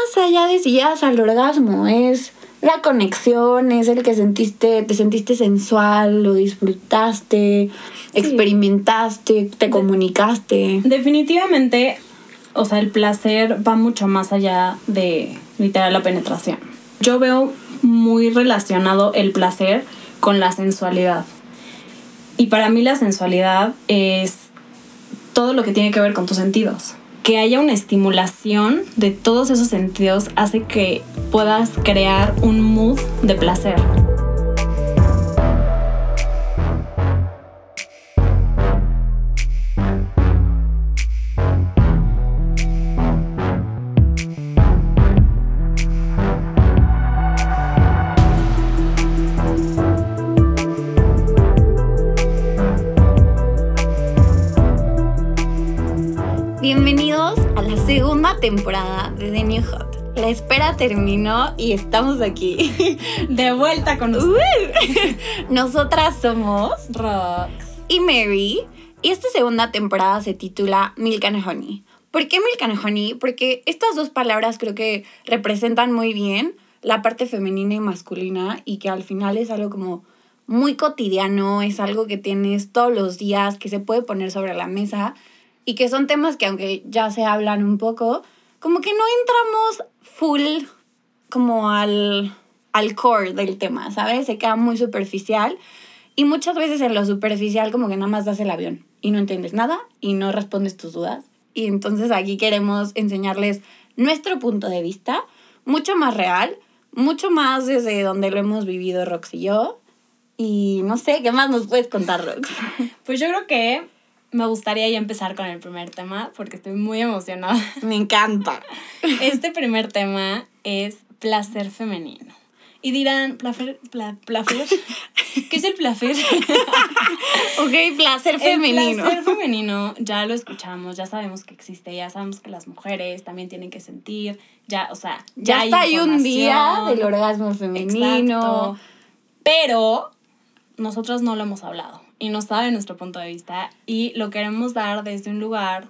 más allá de si llegas al orgasmo, es la conexión, es el que sentiste, te sentiste sensual, lo disfrutaste, experimentaste, te comunicaste. Definitivamente, o sea, el placer va mucho más allá de literal la penetración. Yo veo muy relacionado el placer con la sensualidad. Y para mí la sensualidad es todo lo que tiene que ver con tus sentidos. Que haya una estimulación de todos esos sentidos hace que puedas crear un mood de placer. Temporada de The New Hot. La espera terminó y estamos aquí. De vuelta con Uh, ustedes. Nosotras somos Rox. y Mary y esta segunda temporada se titula Milk and Honey. ¿Por qué Milk and Honey? Porque estas dos palabras creo que representan muy bien la parte femenina y masculina y que al final es algo como muy cotidiano, es algo que tienes todos los días, que se puede poner sobre la mesa y que son temas que aunque ya se hablan un poco, como que no entramos full como al, al core del tema, ¿sabes? Se queda muy superficial y muchas veces en lo superficial como que nada más das el avión y no entiendes nada y no respondes tus dudas. Y entonces aquí queremos enseñarles nuestro punto de vista, mucho más real, mucho más desde donde lo hemos vivido Rox y yo. Y no sé, ¿qué más nos puedes contar, Rox? Pues yo creo que me gustaría ya empezar con el primer tema porque estoy muy emocionada. Me encanta. Este primer tema es placer femenino. Y dirán, ¿placer? Pla, ¿placer? ¿Qué es el placer? Ok, placer femenino. El placer femenino ya lo escuchamos, ya sabemos que existe, ya sabemos que las mujeres también tienen que sentir, ya, o sea, Ya, hay está ahí un día del orgasmo femenino. Exacto. Pero nosotros no lo hemos hablado y no sabe nuestro punto de vista y lo queremos dar desde un lugar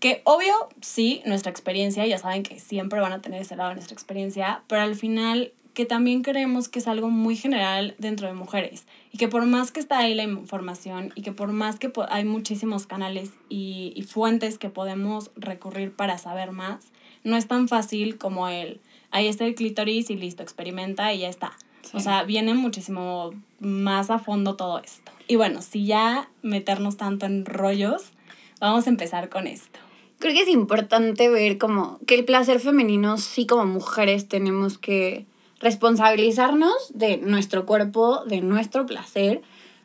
que obvio, sí, nuestra experiencia, ya saben que siempre van a tener ese lado de nuestra experiencia, pero al final que también creemos que es algo muy general dentro de mujeres y que por más que está ahí la información y que por más que hay muchísimos canales y, y fuentes que podemos recurrir para saber más, no es tan fácil como el, ahí está el clítoris y listo, experimenta y ya está. O sea, viene muchísimo más a fondo todo esto. Y bueno, si ya meternos tanto en rollos, vamos a empezar con esto. Creo que es importante ver como que el placer femenino sí como mujeres tenemos que responsabilizarnos de nuestro cuerpo, de nuestro placer,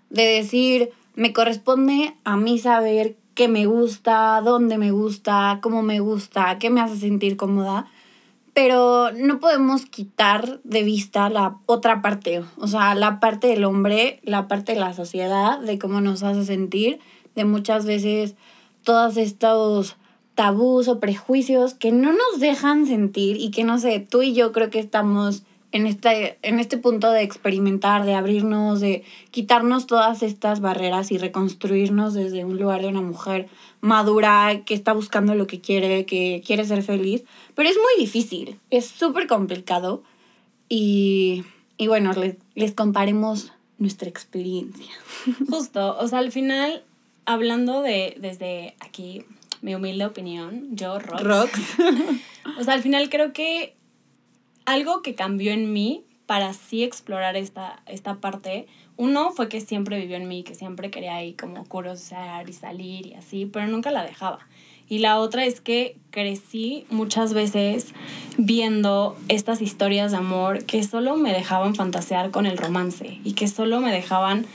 de decir, me corresponde a mí saber qué me gusta, dónde me gusta, cómo me gusta, qué me hace sentir cómoda, pero no podemos quitar de vista la otra parte, o sea, la parte del hombre, la parte de la sociedad, de cómo nos hace sentir, de muchas veces todos estos tabús o prejuicios que no nos dejan sentir y que no sé, tú y yo creo que estamos en este, en este punto de experimentar, de abrirnos, de quitarnos todas estas barreras y reconstruirnos desde un lugar de una mujer madura que está buscando lo que quiere, que quiere ser feliz. Pero es muy difícil, es súper complicado y, y bueno, les, les comparemos nuestra experiencia. Justo, o sea, al final, hablando de desde aquí, mi humilde opinión, yo, Rox, Rox. o sea, al final creo que algo que cambió en mí para así explorar esta, esta parte, uno fue que siempre vivió en mí, que siempre quería ahí como curiosear y salir y así, pero nunca la dejaba. Y la otra es que crecí muchas veces viendo estas historias de amor que solo me dejaban fantasear con el romance y que solo me dejaban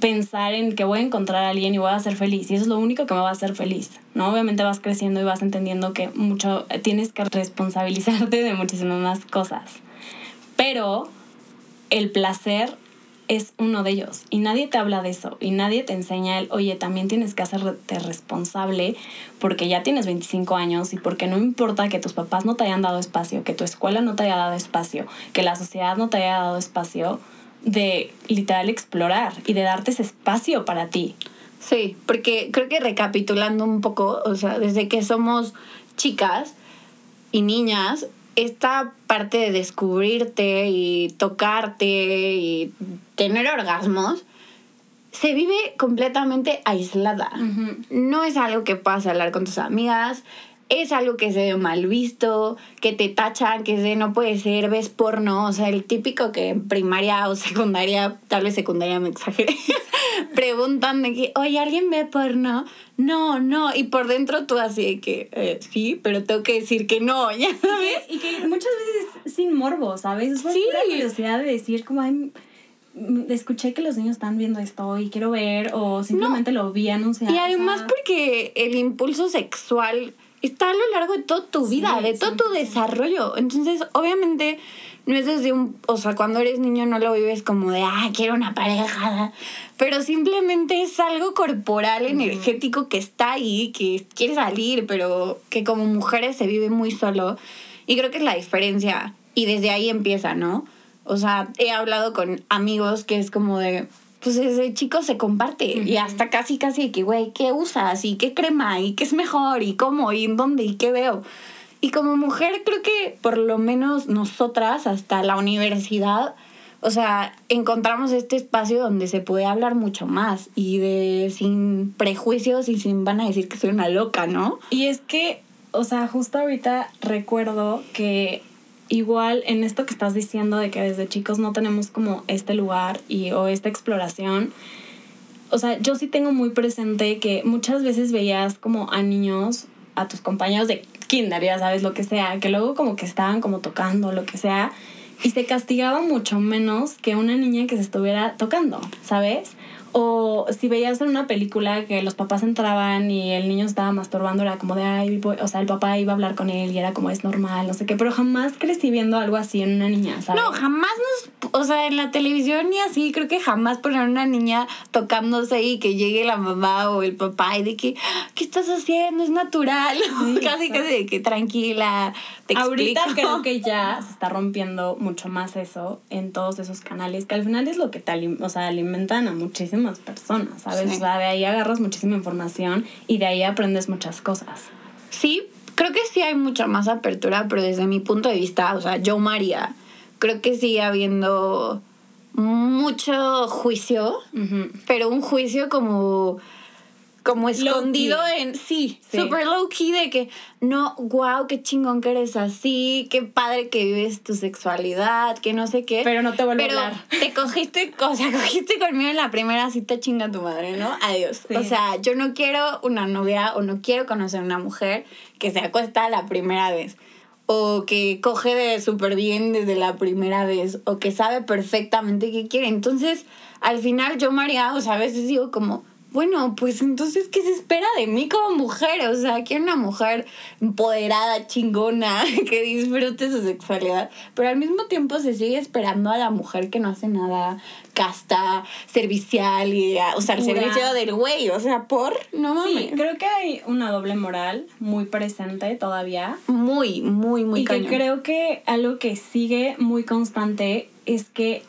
pensar en que voy a encontrar a alguien y voy a ser feliz. Y eso es lo único que me va a hacer feliz, ¿no? Obviamente vas creciendo y vas entendiendo que mucho tienes que responsabilizarte de muchísimas más cosas. Pero el placer es uno de ellos y nadie te habla de eso y nadie te enseña el, oye, también tienes que hacerte responsable porque ya tienes 25 años y porque no importa que tus papás no te hayan dado espacio, que tu escuela no te haya dado espacio, que la sociedad no te haya dado espacio de literal explorar y de darte ese espacio para ti. Sí, porque creo que recapitulando un poco, o sea, desde que somos chicas, y niñas, esta parte de descubrirte y tocarte y tener orgasmos se vive completamente aislada. No es algo que puedas hablar con tus amigas, es algo que se ve mal visto, que te tachan, que se no puede ser, ves porno, o sea, el típico que en primaria o secundaria, tal vez secundaria me exageré, preguntan de que, oye, ¿alguien ve porno? No, no, y por dentro tú así de que, eh, sí, pero tengo que decir que no, ya sabes. Y que, muchas veces sin morbo, ¿sabes? Es sí. la curiosidad de decir como, hay escuché que los niños están viendo esto y quiero ver o simplemente lo vi anunciado. Y además porque el impulso sexual está a lo largo de toda tu vida, de todo tu desarrollo. Entonces, obviamente, no es desde un, o sea, cuando eres niño no lo vives como de, ah, quiero una pareja, pero simplemente es algo corporal, energético que está ahí, que quiere salir, pero que como mujeres se vive muy solo. Y creo que es la diferencia. Y desde ahí empieza, ¿no? O sea, he hablado con amigos que es como de, pues ese chico se comparte y hasta casi, casi que, güey, ¿qué usas? ¿Y qué crema? ¿Y qué es mejor? ¿Y cómo? ¿Y en dónde? ¿Y qué veo? Y como mujer creo que por lo menos nosotras hasta la universidad, o sea, encontramos este espacio donde se puede hablar mucho más y de sin prejuicios y sin van a decir que soy una loca, ¿no? Y es que, o sea, justo ahorita recuerdo que igual en esto que estás diciendo de que desde chicos no tenemos como este lugar y o esta exploración, o sea, yo sí tengo muy presente que muchas veces veías como a niños, a tus compañeros de kinder, ya sabes, lo que sea, que luego como que estaban como tocando, lo que sea, y se castigaba mucho menos que una niña que se estuviera tocando, ¿sabes? O si veías en una película que los papás entraban y el niño estaba masturbando, era como de, ay, o sea, el papá iba a hablar con él y era como es normal, no sé qué, pero jamás crecí viendo algo así en una niña, ¿sabes? No, jamás nos, o sea, en la televisión ni así, creo que jamás poner una niña tocándose y que llegue la mamá o el papá y de que, ¿qué estás haciendo? Es natural. casi, casi de que tranquila, te Ahorita creo que ya se está rompiendo mucho más eso en todos esos canales, que al final es lo que te o sea, alimentan a muchísimas personas, ¿sabes? O sea, de ahí agarras muchísima información y de ahí aprendes muchas cosas. Sí, creo que sí hay mucha más apertura, pero desde mi punto de vista, o sea, yo María, creo que sigue habiendo mucho juicio, pero un juicio como como escondido en sí, super low key de que no, wow, qué chingón que eres así, qué padre que vives tu sexualidad, que no sé qué. Pero no te vuelvo a hablar. Te cogiste, o sea, cogiste conmigo en la primera cita chinga tu madre, ¿no? Adiós. O sea, yo no quiero una novia o no quiero conocer una mujer que se acuesta la primera vez o que coge de súper bien desde la primera vez, o que sabe perfectamente qué quiere. Entonces, al final yo, María, o sea, a veces digo como, bueno, pues entonces, ¿qué se espera de mí como mujer? O sea, quiero una mujer empoderada, chingona, que disfrute su sexualidad, pero al mismo tiempo se sigue esperando a la mujer que no hace nada, casta, servicial, y, o sea, el servicio del güey, o sea, por, no mames. Sí, creo que hay una doble moral muy presente todavía. Muy, muy, muy Y que creo que algo que sigue muy constante es que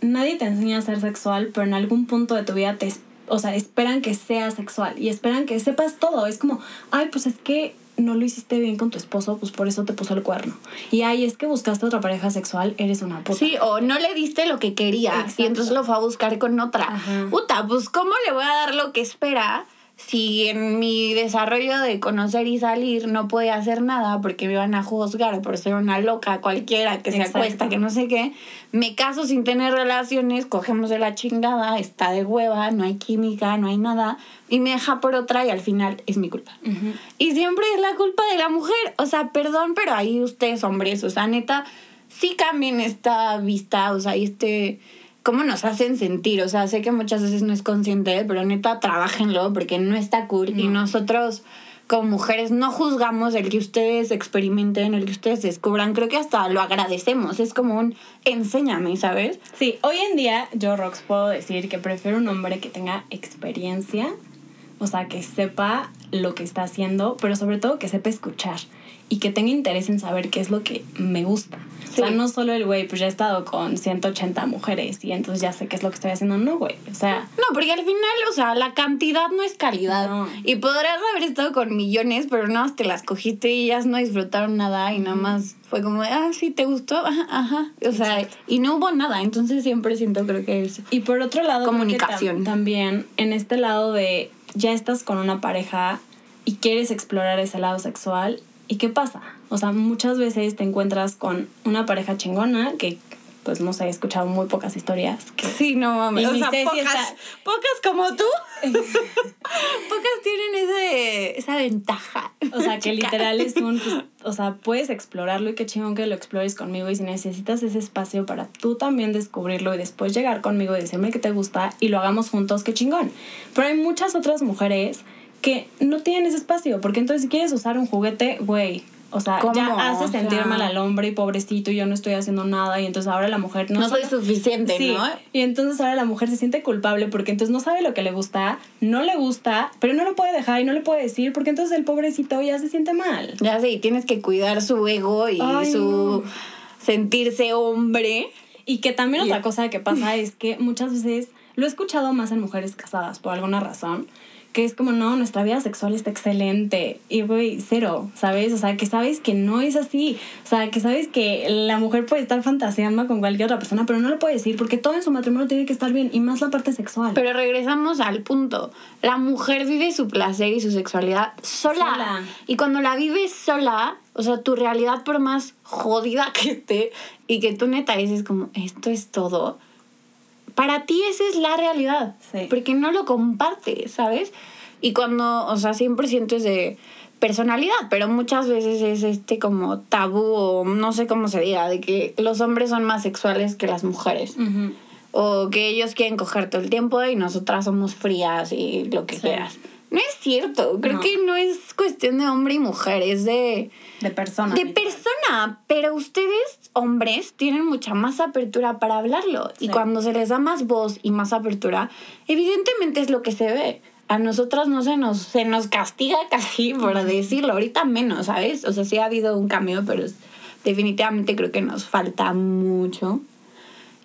nadie te enseña a ser sexual, pero en algún punto de tu vida te o sea, esperan que sea sexual y esperan que sepas todo. Es como, ay, pues es que no lo hiciste bien con tu esposo, pues por eso te puso el cuerno. Y ay, es que buscaste otra pareja sexual, eres una puta. Sí, o no le diste lo que quería y entonces lo fue a buscar con otra. Puta, pues ¿cómo le voy a dar lo que espera? Si en mi desarrollo de conocer y salir no podía hacer nada porque me iban a juzgar por ser una loca cualquiera que se acuesta, que no sé qué, me caso sin tener relaciones, cogemos de la chingada, está de hueva, no hay química, no hay nada, y me deja por otra y al final es mi culpa. Y siempre es la culpa de la mujer, o sea, perdón, pero ahí ustedes hombres, o sea, neta, sí cambien esta vista, o sea, y este cómo nos hacen sentir. O sea, sé que muchas veces no es consciente, pero neta, trabajenlo porque no está cool. Y nosotros, como mujeres, no juzgamos el que ustedes experimenten, el que ustedes descubran. Creo que hasta lo agradecemos. Es como un enséñame, ¿sabes? Sí, hoy en día yo, Rox, puedo decir que prefiero un hombre que tenga experiencia. O sea, que sepa lo que está haciendo, pero sobre todo que sepa escuchar y que tenga interés en saber qué es lo que me gusta. O sea, no solo el güey, pues ya he estado con 180 mujeres y entonces ya sé qué es lo que estoy haciendo. No, güey. O sea. No, porque al final, o sea, la cantidad no es calidad. Y podrías haber estado con millones, pero nada más te las cogiste y ellas no disfrutaron nada y nada más fue como, ah, sí, te gustó, ajá, ajá. O sea, y no hubo nada. Entonces siempre siento, creo que es. Y por otro lado, comunicación. también en este lado de ya estás con una pareja y quieres explorar ese lado sexual ¿Y qué pasa? O sea, muchas veces te encuentras con una pareja chingona que pues no sé, he escuchado muy pocas historias. sí, no mames. O sea, pocas, pocas como tú. pocas tienen ese, esa ventaja. O sea, que literal es un, pues, o sea, puedes explorarlo y qué chingón que lo explores conmigo y si necesitas ese espacio para tú también descubrirlo y después llegar conmigo y decirme que te gusta y lo hagamos juntos, qué chingón. Pero hay muchas otras mujeres que no tienen ese espacio, porque entonces si quieres usar un juguete, güey, o sea, ya hace sentir mal al hombre y pobrecito, y yo no estoy haciendo nada, y entonces ahora la mujer no... No soy suficiente, ¿no? Y entonces ahora la mujer se siente culpable porque entonces no sabe lo que le gusta, no le gusta, pero no lo puede dejar y no le puede decir, porque entonces el pobrecito ya se siente mal. Ya sé, y tienes que cuidar su ego y su sentirse hombre. Y que también otra cosa que pasa es que muchas veces, lo he escuchado más en mujeres casadas por alguna razón, que es como, no, nuestra vida sexual está excelente. Y, güey, cero, ¿sabes? O sea, que sabes que no es así. O sea, que sabes que la mujer puede estar fantaseando con cualquier otra persona, pero no lo puede decir porque todo en su matrimonio tiene que estar bien y más la parte sexual. Pero regresamos al punto. La mujer vive su placer y su sexualidad sola. Y cuando la vives sola, o sea, tu realidad, por más jodida que esté y que tú neta dices como, esto es todo para ti esa es la realidad. Porque no lo compartes, ¿sabes? Y cuando, o sea, siempre sientes de personalidad, pero muchas veces es este como tabú o no sé cómo se diga, de que los hombres son más sexuales que las mujeres. O que ellos quieren coger todo el tiempo y nosotras somos frías y lo que quieras. No es cierto, creo que no es cuestión de hombre y mujer, es de... De persona. De persona, pero ustedes, hombres, tienen mucha más apertura para hablarlo. Y cuando se les da más voz y más apertura, evidentemente es lo que se ve. A nosotras no se nos, se nos castiga casi por decirlo, ahorita menos, ¿sabes? O sea, sí ha habido un cambio, pero definitivamente creo que nos falta mucho.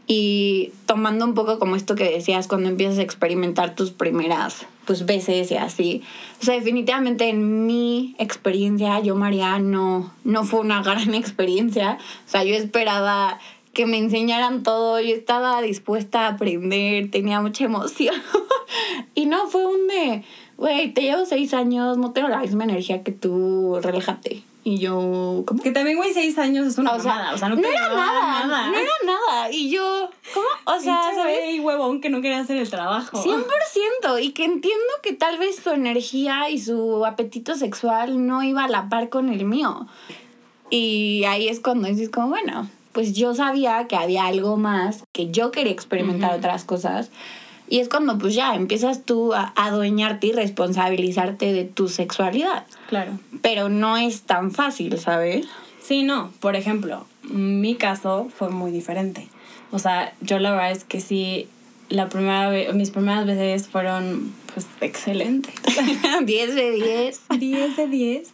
Y tomando un poco como esto que decías, cuando empiezas a experimentar tus primeras pues veces y así. O sea, definitivamente en mi experiencia, yo María no, no fue una gran experiencia. O sea, yo esperaba que me enseñaran todo, yo estaba dispuesta a aprender, tenía mucha emoción. y no, fue un de, güey, te llevo seis años, no tengo la misma energía que tú, relájate. Y yo, ¿cómo? Que también, güey, seis años es una o sea, o sea no, no era nada, nada, no era nada. Y yo, ¿cómo? O sea, ¿sabes? Y huevón que no quería hacer el trabajo. 100%. Y que entiendo que tal vez su energía y su apetito sexual no iba a la par con el mío. Y ahí es cuando dices como, bueno, pues yo sabía que había algo más, que yo quería experimentar otras cosas y es cuando pues ya empiezas tú a adueñarte y responsabilizarte de tu sexualidad. Claro. Pero no es tan fácil, ¿sabes? Sí, no. Por ejemplo, mi caso fue muy diferente. O sea, yo la verdad es que sí, la primera vez, mis primeras veces fueron pues excelentes. 10 de 10. 10 de 10.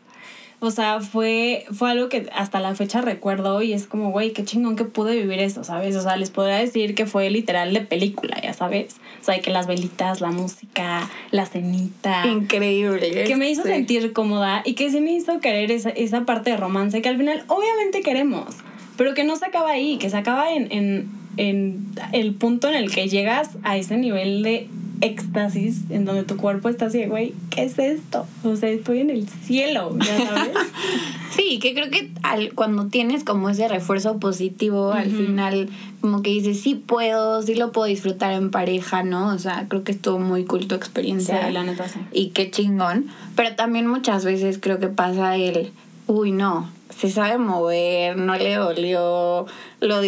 O sea, fue, fue algo que hasta la fecha recuerdo y es como, güey, qué chingón que pude vivir eso, ¿sabes? O sea, les podría decir que fue literal de película, ya sabes. O sea, que las velitas, la música, la cenita. Increíble. Que me hizo sentir cómoda y que sí me hizo querer esa, esa parte de romance que al final obviamente queremos, pero que no se acaba ahí, que se acaba en, en, en el punto en el que llegas a ese nivel de éxtasis en donde tu cuerpo está así, güey, ¿qué es esto? O sea, estoy en el cielo, ya sabes. sí, que creo que al, cuando tienes como ese refuerzo positivo, al final como que dices, sí puedo, sí lo puedo disfrutar en pareja, ¿no? O sea, creo que estuvo muy cool tu experiencia. Sí, la neta sí. Y qué chingón. Pero también muchas veces creo que pasa el, uy, no, se sabe mover, no le dolió, lo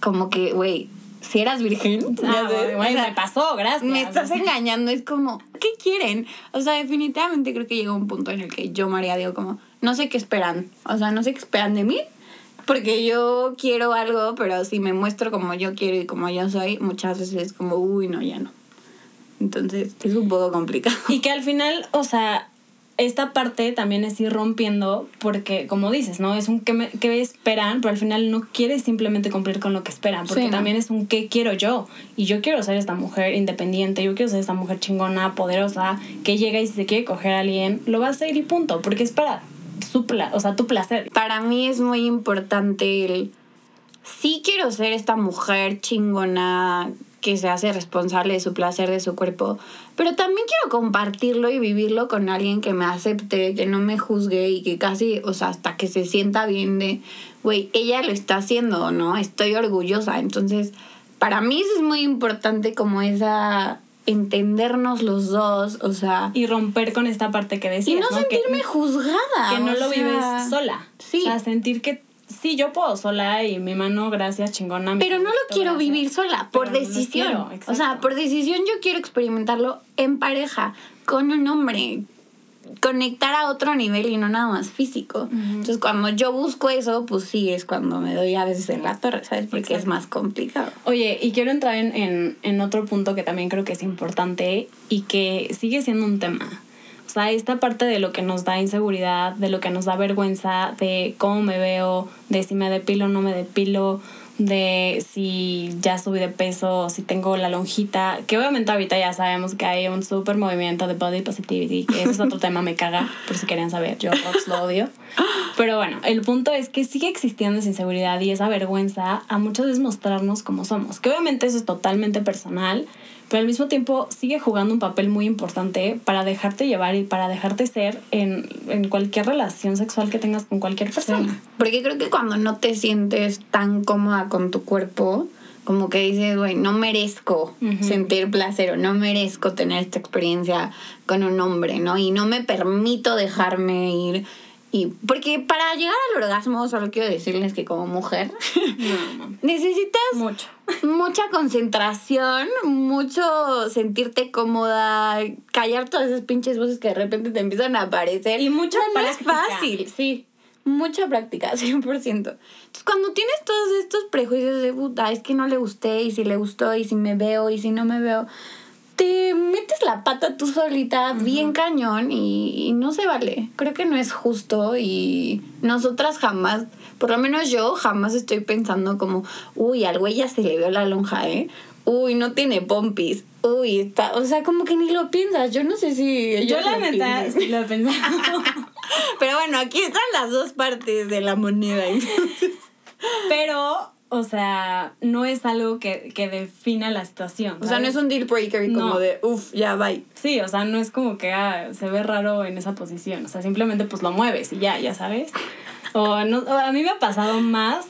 como que, güey, si eras virgen. Ah, me pasó, gracias. Me estás engañando. Es como, ¿qué quieren? O sea, definitivamente creo que llegó un punto en el que yo, María, digo como, no sé qué esperan. O sea, no sé qué esperan de mí. Porque yo quiero algo, pero si me muestro como yo quiero y como yo soy, muchas veces es como, uy, no, ya no. Entonces, es un poco complicado. Y que al final, o sea, esta parte también es ir rompiendo porque, como dices, ¿no? Es un qué, me, qué esperan, pero al final no quieres simplemente cumplir con lo que esperan, porque Sí, ¿no? también es un qué quiero yo. Y yo quiero ser esta mujer independiente, yo quiero ser esta mujer chingona, poderosa, que llega y si se quiere coger a alguien, lo va a hacer y punto, porque es para su pla o sea, tu placer. Para mí es muy importante el... Sí quiero ser esta mujer chingona que se hace responsable de su placer, de su cuerpo, pero también quiero compartirlo y vivirlo con alguien que me acepte, que no me juzgue y que casi, o sea, hasta que se sienta bien de, güey, ella lo está haciendo, ¿no? Estoy orgullosa. Entonces, para mí eso es muy importante como esa entendernos los dos, o sea, Y romper con esta parte que y decías, no ¿no? Que- sentirme juzgada. que no lo sea, vives sola. Sí. O sea, sentir que sí, yo puedo sola y mi mano, gracias, chingona. Pero no lo quiero gracias. vivir sola, por Pero no decisión. quiero, o sea, por decisión yo quiero experimentarlo en pareja, con un hombre, conectar a otro nivel y no nada más físico. Entonces, cuando yo busco eso, pues sí, es cuando me doy a veces en la torre, ¿sabes? Porque es más complicado. Oye, y quiero entrar en, en, en otro punto que también creo que es importante y que sigue siendo un tema. O sea, esta parte de lo que nos da inseguridad, de lo que nos da vergüenza, de cómo me veo, de si me depilo o no me depilo, de si ya subí de peso, si tengo la lonjita, que obviamente ahorita ya sabemos que hay un súper movimiento de body positivity, que ese es otro tema, me caga, por si querían saber, yo Rox lo odio. Pero bueno, el punto es que sigue existiendo esa inseguridad y esa vergüenza a muchas veces mostrarnos como somos, que obviamente eso es totalmente personal, pero al mismo tiempo sigue jugando un papel muy importante para dejarte llevar y para dejarte ser en, en cualquier relación sexual que tengas con cualquier persona. Porque creo que cuando no te sientes tan cómoda con tu cuerpo, como que dices, güey, no merezco sentir placer o no merezco tener esta experiencia con un hombre, ¿no? Y no me permito dejarme ir. Y porque para llegar al orgasmo, solo quiero decirles que como mujer No, no, necesitas mucho. mucha concentración, mucho sentirte cómoda, callar todas esas pinches voces que de repente te empiezan a aparecer. Y mucha no, no es práctica. fácil, sí. Mucha práctica, 100%. Entonces, cuando tienes todos estos prejuicios de puta, es que no le gusté, y si le gustó, y si me veo, y si no me veo, te metes la pata tú solita bien cañón y, y no se vale. Creo que no es justo y nosotras jamás, por lo menos yo jamás estoy pensando como, uy, al güey ya se le vio la lonja, ¿eh? Uy, no tiene pompis. Uy, está, o sea, como que ni lo piensas. Yo no sé si Yo la neta sí lo. Pero bueno, aquí están las dos partes de la moneda. entonces. Pero, o sea, no es algo que, que defina la situación. O sea, no es un deal breaker y como No. de, uff, ya bye. Sí, o sea, no es como que ah, se ve raro en esa posición. O sea, simplemente pues lo mueves y ya, ya sabes. O, no, o a mí me ha pasado más,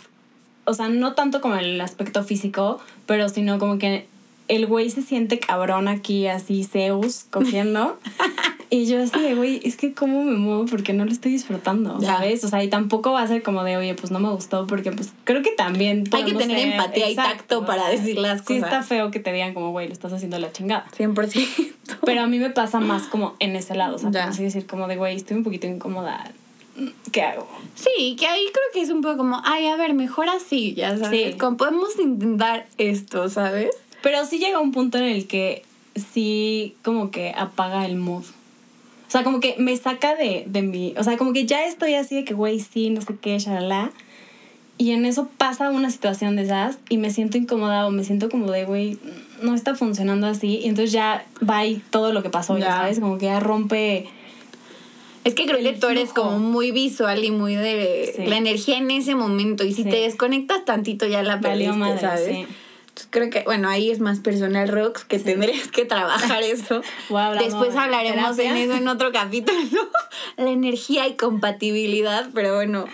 o sea, no tanto como el aspecto físico, pero sino como que el güey se siente cabrón aquí, así, Zeus, cogiendo. y yo así de, güey, es que cómo me muevo porque no lo estoy disfrutando, Ya. ¿sabes? O sea, y tampoco va a ser como de, oye, pues no me gustó porque pues creo que también... Hay que tener ser- empatía y tacto para decir las Sí cosas. está feo que te digan como, güey, lo estás haciendo la chingada. 100%. Pero a mí me pasa más como en ese lado, o sea, como así decir como de, güey, estoy un poquito incómoda, ¿qué hago? Sí, que ahí creo que es un poco como, ay, a ver, mejor así, ya sabes. Sí. Como podemos intentar esto, ¿sabes? Pero sí llega un punto en el que sí como que apaga el mood. O sea, como que me saca de, de mi... O sea, como que ya estoy así de que, güey, sí, no sé qué, shalala. Y en eso pasa una situación de esas y me siento incómoda o me siento como de, güey, no está funcionando así. Y entonces ya va ahí todo lo que pasó, ya, Ya. sabes, como que ya rompe... Es que creo que tú eres como muy visual y muy de Sí. la energía en ese momento. Y si Sí. te desconectas tantito ya la Valió perdiste, madre, ¿sabes? sí. Creo que, bueno, ahí es más personal, Rox, que tendrías que trabajar eso. Después de hablaremos en terapia. eso en otro capítulo. la energía y compatibilidad, pero bueno,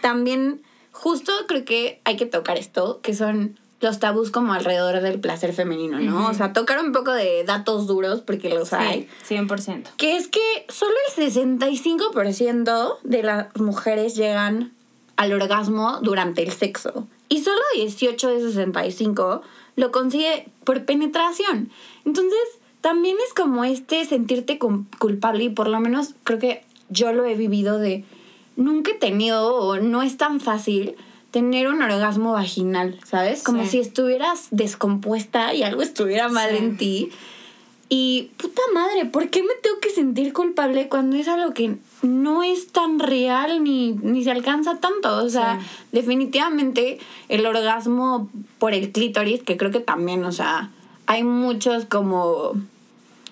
también justo creo que hay que tocar esto, que son los tabús como alrededor del placer femenino, ¿no? O sea, tocar un poco de datos duros, porque los hay. Sí, 100%. Que es que solo el 65% de las mujeres llegan al orgasmo durante el sexo. Y solo 18 de 65 lo consigue por penetración. Entonces, también es como este sentirte culpable y por lo menos creo que yo lo he vivido de nunca he tenido o no es tan fácil tener un orgasmo vaginal, ¿sabes? Como Sí. si estuvieras descompuesta y algo estuviera mal Sí. en ti. Y puta madre, ¿por qué me tengo que sentir culpable cuando es algo que no es tan real ni, ni se alcanza tanto? O sea, definitivamente el orgasmo por el clítoris, que creo que también, o sea, hay muchos como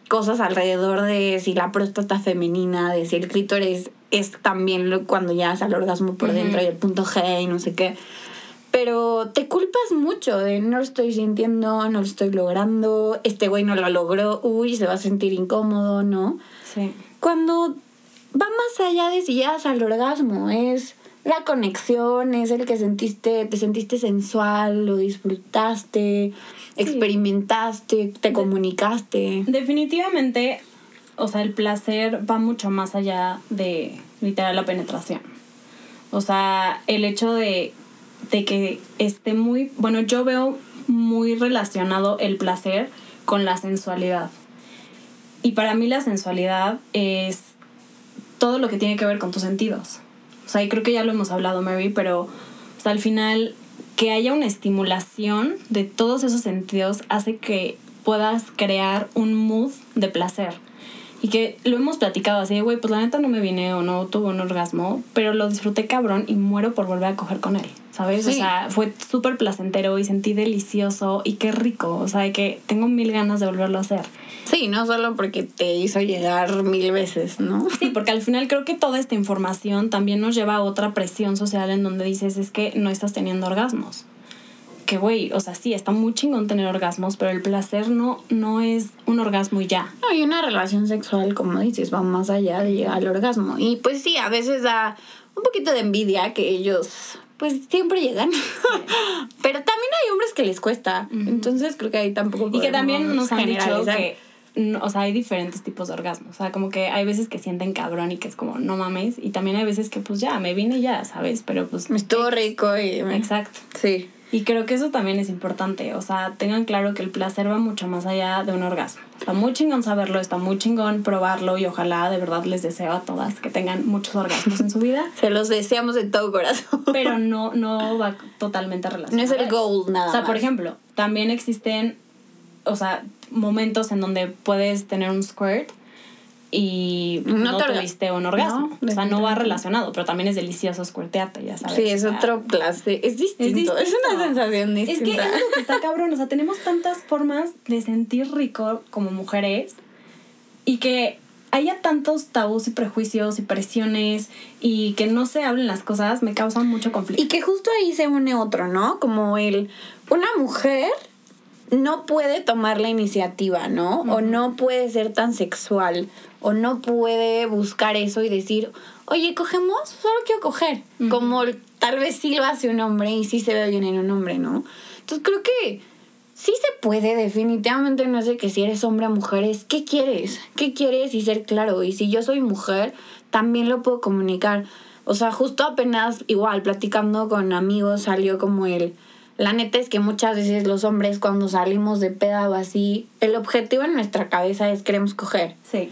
cosas alrededor de si la próstata femenina, de si el clítoris es también lo, cuando ya es al orgasmo por dentro y el punto G y no sé qué. Pero te culpas mucho de no lo estoy sintiendo, no lo estoy logrando, este güey no lo logró, uy, se va a sentir incómodo, ¿no? Sí. Cuando va más allá de si llegas al orgasmo, es la conexión, es el que sentiste, te sentiste sensual, lo disfrutaste, experimentaste, te comunicaste. Definitivamente, o sea, el placer va mucho más allá de literal la penetración. O sea, el hecho de, de que esté muy, bueno, yo veo muy relacionado el placer con la sensualidad. Y para mí la sensualidad es todo lo que tiene que ver con tus sentidos. O sea, y creo que ya lo hemos hablado, Mary, pero sea, al final que haya una estimulación de todos esos sentidos hace que puedas crear un mood de placer. Y que lo hemos platicado así, güey, pues la neta no me vine o no tuve un orgasmo, pero lo disfruté cabrón y muero por volver a coger con él, ¿sabes? O sea, fue súper placentero y sentí delicioso y qué rico, o sea, que tengo mil ganas de volverlo a hacer. Sí, no solo porque te hizo llegar mil veces, ¿no? Sí, porque al final creo que toda esta información también nos lleva a otra presión social en donde dices es que no estás teniendo orgasmos. Que güey, o sea, sí, está muy chingón tener orgasmos, pero el placer no, no es un orgasmo y ya. No, y una relación sexual, como dices, va más allá de llegar al orgasmo. Y pues sí, a veces da un poquito de envidia que ellos pues siempre llegan. Pero también hay hombres que les cuesta. Entonces creo que ahí tampoco Y que también nos han dicho que, no, o sea, hay diferentes tipos de orgasmos. O sea, como que hay veces que sienten cabrón y que es como, no mames. Y también hay veces que, pues ya, me vine y ya, ¿sabes? Pero pues. Me estuvo rico y... me- Exacto. Sí. Y creo que eso también es importante. O sea, tengan claro que el placer va mucho más allá de un orgasmo. Está muy chingón saberlo, está muy chingón probarlo y ojalá de verdad les deseo a todas que tengan muchos orgasmos en su vida. Se los deseamos de todo corazón. Pero no, no va totalmente relacionado. No es el goal nada O sea, por más. ejemplo, también existen, o sea, momentos en donde puedes tener un squirt y No no, te orga- tuviste un orgasmo. No, o sea, no va relacionado, pero también es delicioso squirtearte, ya sabes. Sí, es o sea, otro placer. Es distinto. Es, distinto. una sensación Es que distinta. es lo que está cabrón. O sea, tenemos tantas formas de sentir rico como mujeres y que haya tantos tabús y prejuicios y presiones y que no se hablen las cosas me causan mucho conflicto. Y que justo ahí se une otro, ¿no? Como el, una mujer no puede tomar la iniciativa, ¿no? O no puede ser tan sexual, o no puede buscar eso y decir, oye, cogemos, solo quiero coger. Como tal vez sí lo hace un hombre y sí se ve bien en un hombre, ¿no? Entonces creo que sí se puede, definitivamente no es de que si eres hombre o mujer, es qué quieres, qué quieres y ser claro. Y si yo soy mujer, también lo puedo comunicar. O sea, justo apenas, igual, platicando con amigos, salió como el... La neta es que muchas veces los hombres cuando salimos de peda o así, el objetivo en nuestra cabeza es queremos coger. Sí.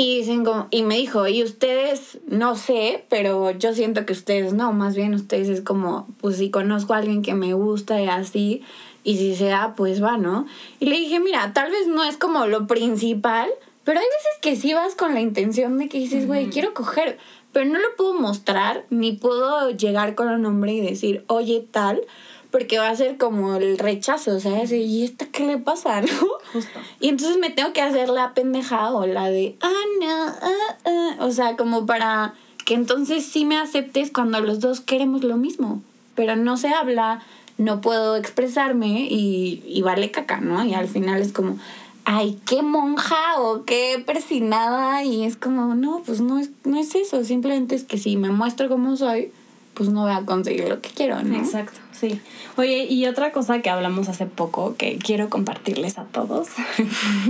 Y dicen como, y me dijo, y ustedes, no sé, pero yo siento que ustedes no, más bien ustedes es como, pues si conozco a alguien que me gusta y así, y si se da, pues va, ¿no? Y le dije, mira, tal vez no es como lo principal, pero hay veces que sí vas con la intención de que dices, güey, quiero coger, pero no lo puedo mostrar, ni puedo llegar con un hombre y decir, oye, tal, porque va a ser como el rechazo, o sea, ¿y esta qué le pasa, no? Justo. Y entonces me tengo que hacer la pendeja o la de, ah, no, ah, ah", o sea, como para que entonces sí me aceptes cuando los dos queremos lo mismo, pero no se habla, no puedo expresarme y, y vale caca, ¿no? Y al final es como, ay, qué monja o qué persinada y es como, no, pues no es, no es eso, simplemente es que si me muestro como soy, pues no voy a conseguir lo que quiero, ¿no? Exacto, sí. Oye, y otra cosa que hablamos hace poco que quiero compartirles a todos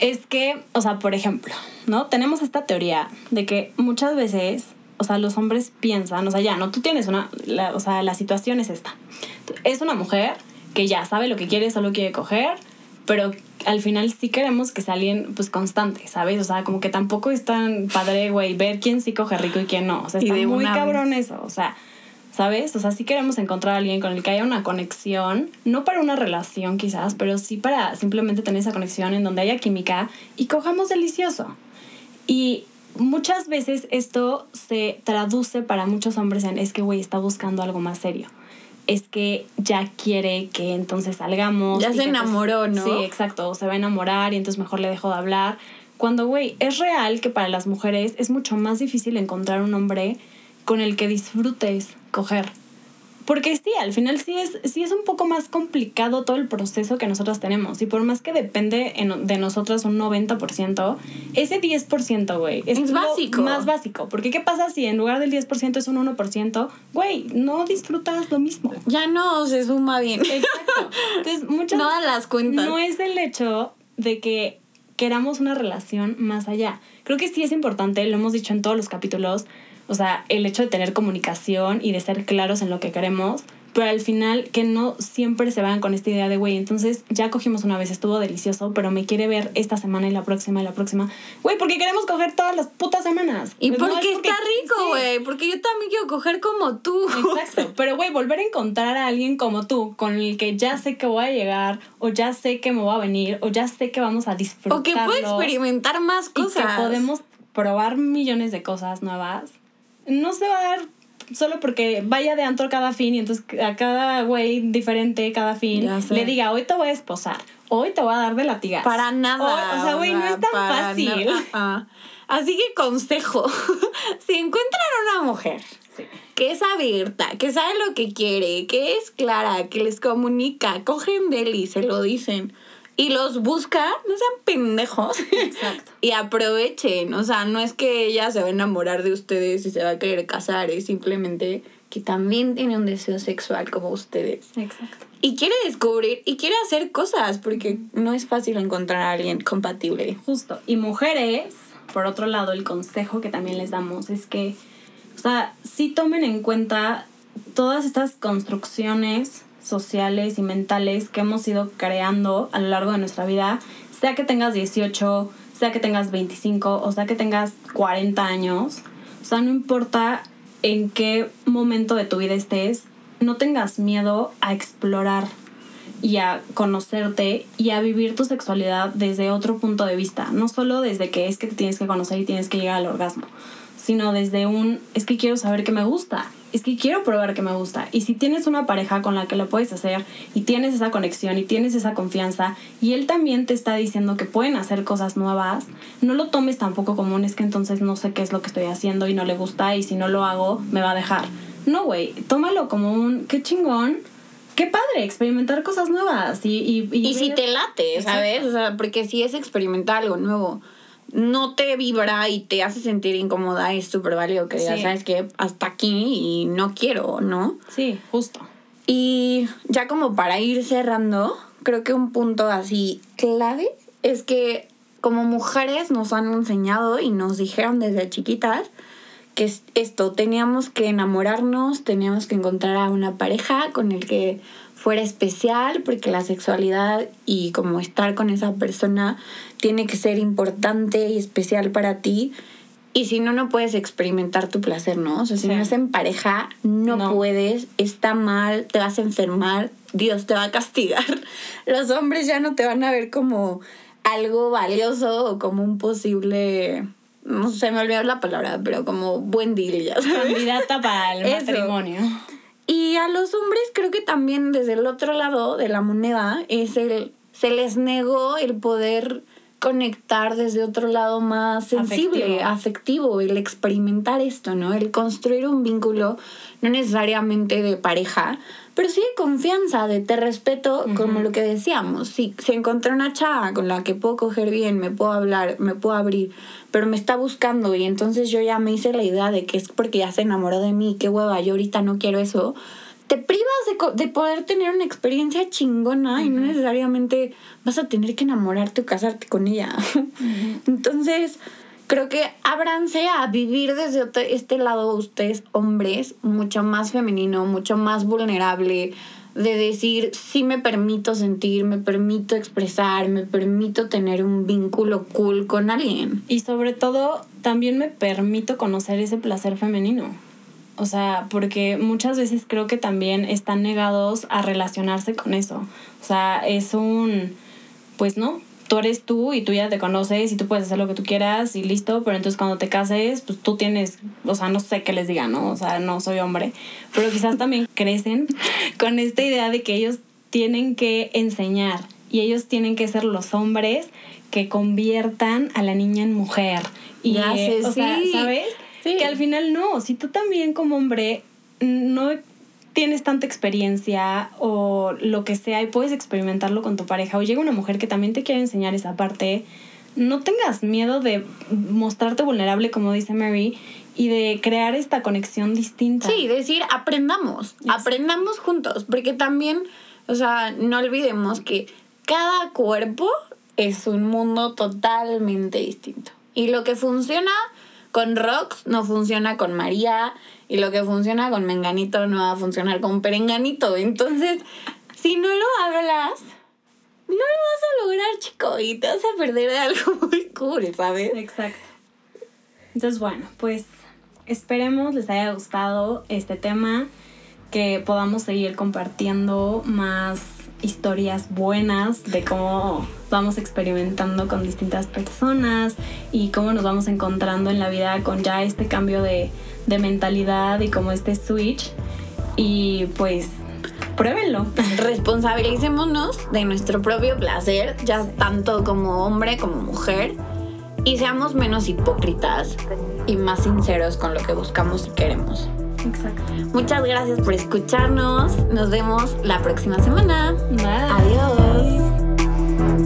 es que, o sea, por ejemplo, ¿no? Tenemos esta teoría de que muchas veces, o sea, los hombres piensan, o sea, ya, no, tú tienes una, la- o sea, la situación es esta. Es una mujer que ya sabe lo que quiere, solo quiere coger, pero al final sí queremos que sea alguien, pues, constante, ¿sabes? O sea, como que tampoco es tan padre, güey, ver quién sí coge rico y quién no. O sea, está muy cabrón eso, o sea ¿sabes? O sea, sí queremos encontrar a alguien con el que haya una conexión, no para una relación quizás, pero sí para simplemente tener esa conexión en donde haya química y cojamos delicioso. Y muchas veces esto se traduce para muchos hombres en es que, güey, está buscando algo más serio. Es que ya quiere que entonces salgamos. Ya se entonces- enamoró, ¿no? Sí, exacto. Se va a enamorar y entonces mejor le dejo de hablar. Cuando, güey, es real que para las mujeres es mucho más difícil encontrar un hombre con el que disfrutes coger. Porque sí, al final sí es, sí es un poco más complicado todo el proceso que nosotras tenemos. Y por más que depende en- de nosotras un 90%, ese 10%, güey, es, Es lo básico. más básico. Porque ¿qué pasa si en lugar del 10% es un 1%? Güey, no disfrutas lo mismo. Ya no se suma bien. Exacto. Entonces, muchas No das las cuentas. no es el hecho de que queramos una relación más allá. Creo que sí es importante, lo hemos dicho en todos los capítulos, o sea, el hecho de tener comunicación y de ser claros en lo que queremos, pero al final que no siempre se van con esta idea de, güey, entonces ya cogimos una vez, estuvo delicioso, pero me quiere ver esta semana y la próxima y la próxima. Güey, porque queremos coger todas las putas semanas. Y Pues no, porque es está rico, sí. güey. Porque yo también quiero coger como tú. Exacto. Pero, güey, volver a encontrar a alguien como tú, con el que ya sé que voy a llegar, o ya sé que me voy a venir, o ya sé que vamos a disfrutar. O que puedo experimentar más Y cosas. que podemos probar millones de cosas nuevas. No se va a dar solo porque vaya de antro cada fin y entonces a cada güey diferente cada fin le diga, hoy te voy a esposar, hoy te voy a dar de latigas. Para nada. Hoy- o sea, güey, no es tan fácil. nada. Así que consejo, si encuentran una mujer que es abierta, que sabe lo que quiere, que es clara, que les comunica, cogen de él y se lo dicen y los busca, no sean pendejos. Exacto. y aprovechen, o sea, no es que ella se va a enamorar de ustedes y se va a querer casar, es simplemente que también tiene un deseo sexual como ustedes. Exacto. Y quiere descubrir y quiere hacer cosas, porque no es fácil encontrar a alguien compatible. Justo. Y mujeres, por otro lado, el consejo que también les damos es que, o sea, sí tomen en cuenta todas estas construcciones sociales y mentales que hemos ido creando a lo largo de nuestra vida, sea que tengas 18, sea que tengas 25 o sea que tengas 40 años. O sea, no importa en qué momento de tu vida estés, no tengas miedo a explorar y a conocerte y a vivir tu sexualidad desde otro punto de vista. No solo desde que es que te tienes que conocer y tienes que llegar al orgasmo, sino desde un es que quiero saber qué me gusta, es que quiero probar qué me gusta. Y si tienes una pareja con la que lo puedes hacer y tienes esa conexión y tienes esa confianza y él también te está diciendo que pueden hacer cosas nuevas, no lo tomes tampoco como un es que entonces no sé qué es lo que estoy haciendo y no le gusta y si no lo hago me va a dejar. No, güey, tómalo como un qué chingón. Qué padre experimentar cosas nuevas y... Y, Y si ver- te late, ¿sabes? O sea, porque si es experimentar algo nuevo, no te vibra y te hace sentir incómoda, es súper válido que digas, Sí. ¿sabes qué? Hasta aquí y no quiero, ¿no? Sí, justo. Y ya como para ir cerrando, creo que un punto así clave es que como mujeres nos han enseñado y nos dijeron desde chiquitas que es esto, teníamos que enamorarnos, teníamos que encontrar a una pareja con el que fuera especial, porque la sexualidad y como estar con esa persona tiene que ser importante y especial para ti. Y si no, no puedes experimentar tu placer, ¿no? O sea, si Sí. no es en pareja, no, No. puedes, está mal, te vas a enfermar, Dios te va a castigar. Los hombres ya no te van a ver como algo valioso o como un posible, no sé, me olvidó la palabra, pero como buen deal, ya sabes. Candidata para el Eso. matrimonio. Y a los hombres creo que también desde el otro lado de la moneda es el se les negó el poder conectar desde otro lado más sensible, Afectivo. afectivo, el experimentar esto, ¿no? El construir un vínculo no necesariamente de pareja, pero sí de confianza, de te respeto, como lo que decíamos. Si, si encontré una chava con la que puedo coger bien, me puedo hablar, me puedo abrir, pero me está buscando y entonces yo ya me hice la idea de que es porque ya se enamoró de mí, qué hueva, yo ahorita no quiero eso. Te privas de, poder tener una experiencia chingona y no necesariamente vas a tener que enamorarte o casarte con ella. Entonces, creo que ábranse a vivir desde este lado ustedes, hombres, mucho más femenino, mucho más vulnerable, de decir, sí me permito sentir, me permito expresar, me permito tener un vínculo cool con alguien. Y sobre todo, también me permito conocer ese placer femenino. O sea, porque muchas veces creo que también están negados a relacionarse con eso. O sea, es un, pues no, tú eres tú y tú ya te conoces y tú puedes hacer lo que tú quieras y listo, pero entonces cuando te cases, pues tú tienes, o sea, no sé qué les diga, ¿no? O sea, no soy hombre, pero quizás también crecen con esta idea de que ellos tienen que enseñar y ellos tienen que ser los hombres que conviertan a la niña en mujer. Y, eh, o sea, ¿sabes? Que al final no, si tú también como hombre no tienes tanta experiencia o lo que sea y puedes experimentarlo con tu pareja o llega una mujer que también te quiere enseñar esa parte, no tengas miedo de mostrarte vulnerable, como dice Mary, y de crear esta conexión distinta. Sí, decir, aprendamos, aprendamos juntos, porque también, o sea, no olvidemos que cada cuerpo es un mundo totalmente distinto. Y lo que funciona con Rox no funciona con María y lo que funciona con Menganito no va a funcionar con Perenganito. Entonces, si no lo hablas, no lo vas a lograr, chico, y te vas a perder de algo muy cool, ¿sabes? Exacto. Entonces, bueno, pues esperemos les haya gustado este tema, que podamos seguir compartiendo más historias buenas de cómo vamos experimentando con distintas personas y cómo nos vamos encontrando en la vida con ya este cambio de, de mentalidad y como este switch. Y pues pruébenlo. Responsabilicémonos de nuestro propio placer, ya tanto como hombre como mujer, y seamos menos hipócritas y más sinceros con lo que buscamos y queremos. Exacto. Muchas gracias por escucharnos. Nos vemos la próxima semana. Bye. Adiós.